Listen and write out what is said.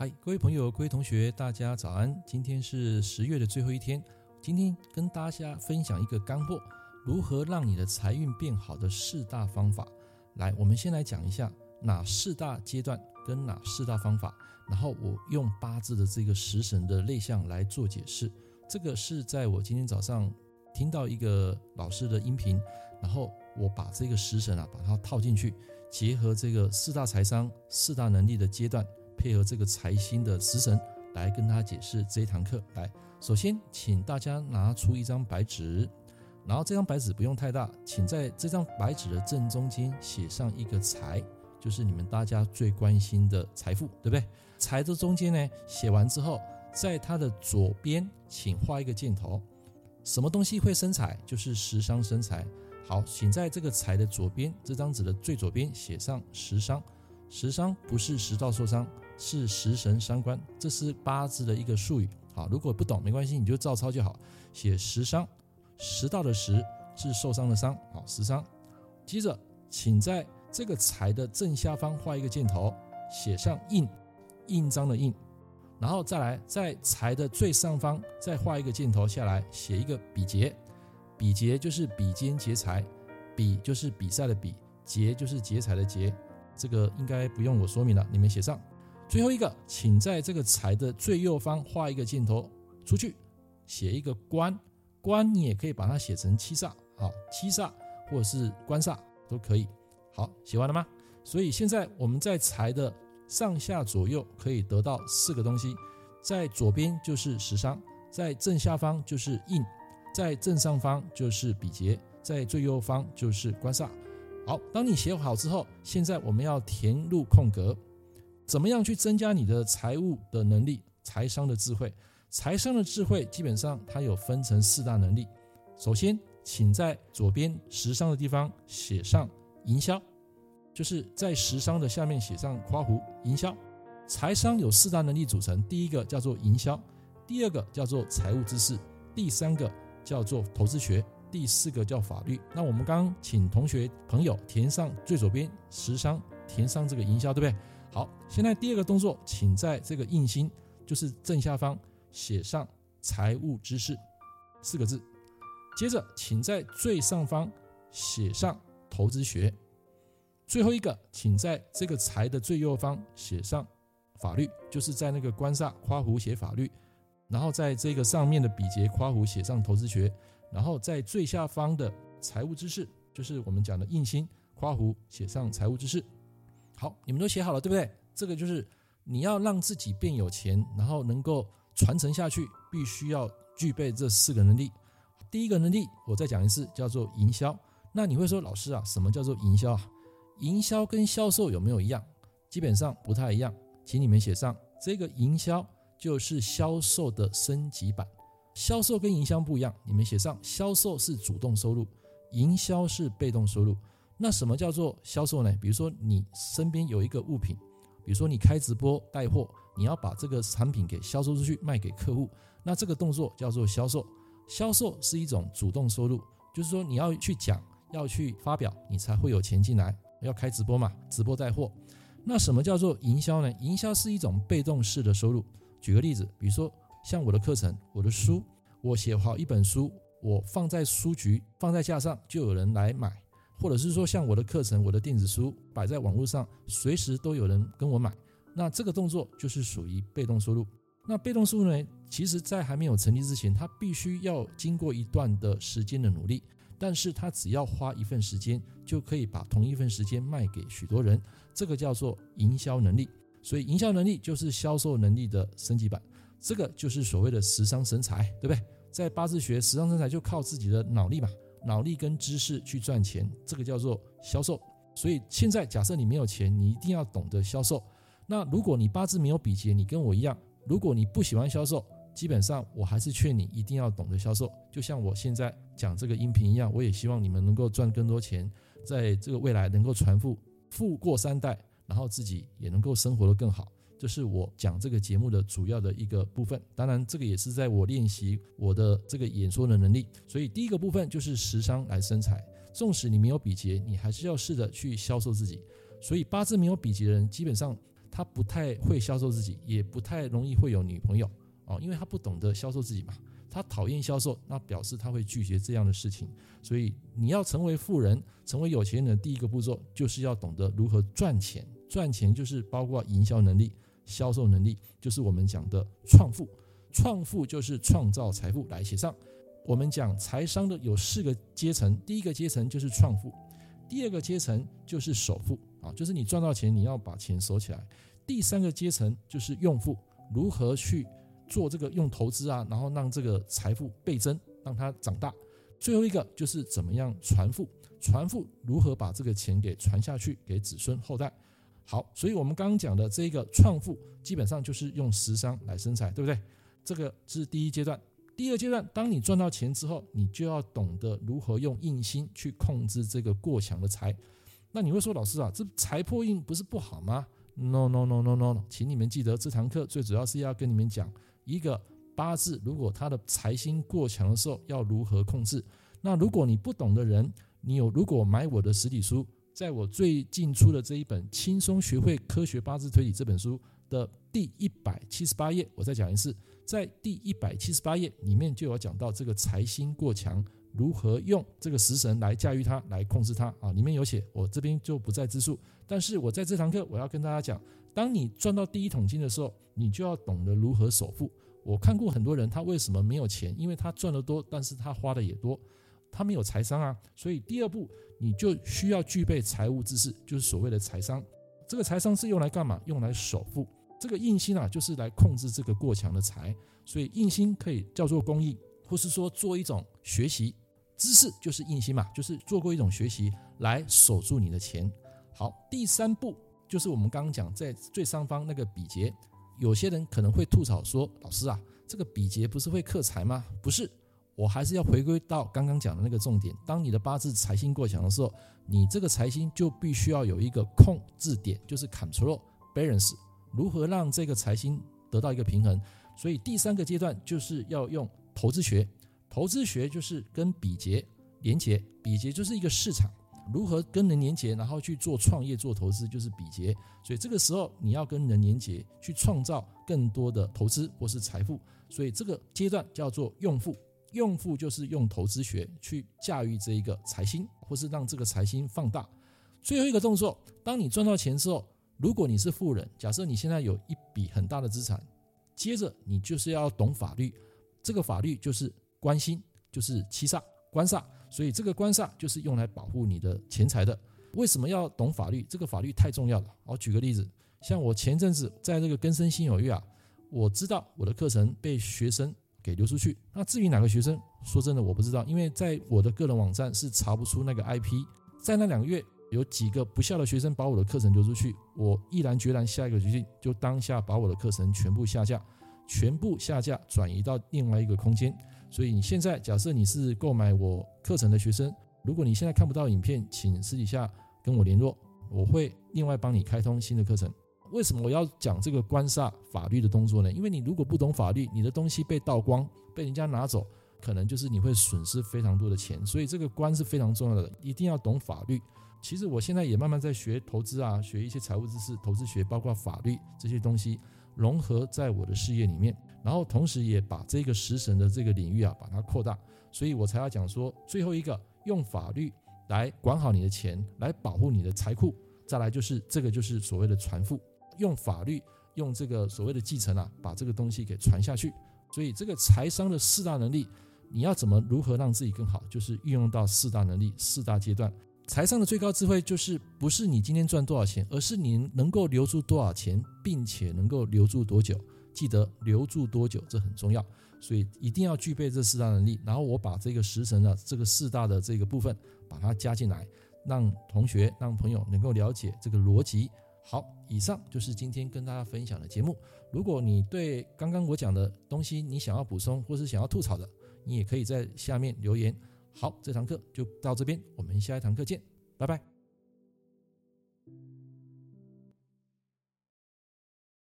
嗨，各位朋友、各位同学，大家早安！今天是十月的最后一天，今天跟大家分享一个干货：如何让你的财运变好的四大方法。来，我们先来讲一下哪四大阶段跟哪四大方法，然后我用八字的这个食神的类象来做解释。这个是在我今天早上听到一个老师的音频，然后我把这个食神啊，把它套进去，结合这个四大财商、四大能力的阶段。配合这个财星的食神来跟大家解释这一堂课。来，首先请大家拿出一张白纸，然后这张白纸不用太大，请在这张白纸的正中间写上一个财，就是你们大家最关心的财富，对不对？财的中间呢，写完之后，在它的左边请画一个箭头。什么东西会生财？就是食伤生财。好，请在这个财的左边，这张纸的最左边写上食伤。食伤不是食道受伤。是食神伤官，这是八字的一个术语。好，如果不懂没关系，你就照抄就好。写食伤，食道的食是受伤的伤。好，食伤。接着，请在这个财的正下方画一个箭头，写上印，印章的印。然后再来，在财的最上方再画一个箭头下来，写一个比劫。比劫就是比肩劫财，比就是比赛的比，劫就是劫财的劫。这个应该不用我说明了，你们写上。最后一个，请在这个财的最右方画一个箭头出去，写一个官，官你也可以把它写成七煞，啊，七煞或者是官煞都可以。好，写完了吗？所以现在我们在财的上下左右可以得到四个东西，在左边就是食伤，在正下方就是印，在正上方就是比劫，在最右方就是官煞。好，当你写好之后，现在我们要填入空格。怎么样去增加你的财务的能力？财商的智慧，财商的智慧基本上它有分成四大能力。首先，请在左边食商的地方写上营销，就是在食商的下面写上括弧营销。财商有四大能力组成，第一个叫做营销，第二个叫做财务知识，第三个叫做投资学，第四个叫法律。那我们刚请同学朋友填上最左边食商，填上这个营销，对不对？好，现在第二个动作，请在这个印星，就是正下方写上“财务知识”四个字。接着，请在最上方写上“投资学”。最后一个，请在这个财的最右方写上“法律”，就是在那个官煞括弧写法律，然后在这个上面的比劫括弧写上“投资学”，然后在最下方的“财务知识”，就是我们讲的印星括弧写上“财务知识”。好，你们都写好了，对不对？这个就是你要让自己变有钱，然后能够传承下去，必须要具备这四个能力。第一个能力，我再讲一次，叫做营销。那你会说，老师啊，什么叫做营销啊？营销跟销售有没有一样？基本上不太一样，请你们写上这个营销就是销售的升级版。销售跟营销不一样，你们写上销售是主动收入，营销是被动收入。那什么叫做销售呢？比如说你身边有一个物品，比如说你开直播带货，你要把这个产品给销售出去，卖给客户，那这个动作叫做销售。销售是一种主动收入，就是说你要去讲，要去发表，你才会有钱进来。要开直播嘛，直播带货。那什么叫做营销呢？营销是一种被动式的收入。举个例子，比如说像我的课程，我的书，我写好一本书，我放在书局，放在架上，就有人来买。或者是说，像我的课程、我的电子书摆在网络上，随时都有人跟我买，那这个动作就是属于被动收入。那被动收入呢，其实在还没有成立之前，它必须要经过一段的时间的努力，但是它只要花一份时间，就可以把同一份时间卖给许多人，这个叫做营销能力。所以，营销能力就是销售能力的升级版，这个就是所谓的食伤生财，对不对？在八字学，食伤生财就靠自己的脑力嘛。脑力跟知识去赚钱，这个叫做销售。所以现在假设你没有钱，你一定要懂得销售。那如果你八字没有比劫，你跟我一样，如果你不喜欢销售，基本上我还是劝你一定要懂得销售。就像我现在讲这个音频一样，我也希望你们能够赚更多钱，在这个未来能够传富，富过三代，然后自己也能够生活得更好。这是我讲这个节目的主要的一个部分，当然这个也是在我练习我的这个演说的能力。所以第一个部分就是食伤来生财，纵使你没有比劫，你还是要试着去销售自己。所以八字没有比劫的人，基本上他不太会销售自己，也不太容易会有女朋友哦，因为他不懂得销售自己嘛。他讨厌销售，那表示他会拒绝这样的事情。所以你要成为富人，成为有钱人的第一个步骤，就是要懂得如何赚钱。赚钱就是包括营销能力、销售能力，就是我们讲的创富。创富就是创造财富。来写上，我们讲财商的有四个阶层，第一个阶层就是创富，第二个阶层就是守富啊，就是你赚到钱，你要把钱守起来。第三个阶层就是用富，如何去做这个用投资啊，然后让这个财富倍增，让它长大。最后一个就是怎么样传富，传富如何把这个钱给传下去给子孙后代。好，所以我们刚刚讲的这个创富，基本上就是用食商来生财，对不对？这个是第一阶段。第二阶段，当你赚到钱之后，你就要懂得如何用印星去控制这个过强的财。那你会说，老师啊，这财破印不是不好吗？No No No No No，请你们记得这堂课最主要是要跟你们讲。一个八字，如果他的财星过强的时候，要如何控制？那如果你不懂的人，你有如果买我的实体书，在我最近出的这一本《轻松学会科学八字推理》这本书的第一百七十八页，我再讲一次，在第一百七十八页里面就有讲到这个财星过强，如何用这个食神来驾驭它，来控制它啊？里面有写，我这边就不再自述。但是我在这堂课，我要跟大家讲。当你赚到第一桶金的时候，你就要懂得如何守富。我看过很多人，他为什么没有钱？因为他赚得多，但是他花的也多，他没有财商啊。所以第二步，你就需要具备财务知识，就是所谓的财商。这个财商是用来干嘛？用来守护。这个印星啊，就是来控制这个过强的财。所以印星可以叫做公益，或是说做一种学习知识，就是印星嘛，就是做过一种学习来守住你的钱。好，第三步。就是我们刚刚讲在最上方那个比劫，有些人可能会吐槽说：“老师啊，这个比劫不是会克财吗？”不是，我还是要回归到刚刚讲的那个重点。当你的八字财星过强的时候，你这个财星就必须要有一个控制点，就是 control balance，如何让这个财星得到一个平衡。所以第三个阶段就是要用投资学，投资学就是跟比劫连结，比劫就是一个市场。如何跟人连结，然后去做创业、做投资，就是比劫。所以这个时候你要跟人连结，去创造更多的投资或是财富。所以这个阶段叫做用富，用户就是用投资学去驾驭这一个财星，或是让这个财星放大。最后一个动作，当你赚到钱之后，如果你是富人，假设你现在有一笔很大的资产，接着你就是要懂法律，这个法律就是官星，就是七煞、官煞。所以这个官煞就是用来保护你的钱财的。为什么要懂法律？这个法律太重要了。我举个例子，像我前阵子在这个根生新有约啊，我知道我的课程被学生给流出去。那至于哪个学生，说真的我不知道，因为在我的个人网站是查不出那个 IP。在那两个月，有几个不孝的学生把我的课程流出去，我毅然决然下一个决定，就当下把我的课程全部下架，全部下架，转移到另外一个空间。所以你现在假设你是购买我课程的学生，如果你现在看不到影片，请私底下跟我联络，我会另外帮你开通新的课程。为什么我要讲这个官煞法律的动作呢？因为你如果不懂法律，你的东西被盗光，被人家拿走，可能就是你会损失非常多的钱。所以这个官是非常重要的，一定要懂法律。其实我现在也慢慢在学投资啊，学一些财务知识、投资学，包括法律这些东西融合在我的事业里面。然后同时也把这个食神的这个领域啊，把它扩大，所以我才要讲说，最后一个用法律来管好你的钱，来保护你的财库。再来就是这个就是所谓的传富，用法律用这个所谓的继承啊，把这个东西给传下去。所以这个财商的四大能力，你要怎么如何让自己更好，就是运用到四大能力四大阶段。财商的最高智慧就是不是你今天赚多少钱，而是你能够留住多少钱，并且能够留住多久。记得留住多久，这很重要，所以一定要具备这四大能力。然后我把这个食神的这个四大的这个部分把它加进来，让同学、让朋友能够了解这个逻辑。好，以上就是今天跟大家分享的节目。如果你对刚刚我讲的东西你想要补充或是想要吐槽的，你也可以在下面留言。好，这堂课就到这边，我们下一堂课见，拜拜。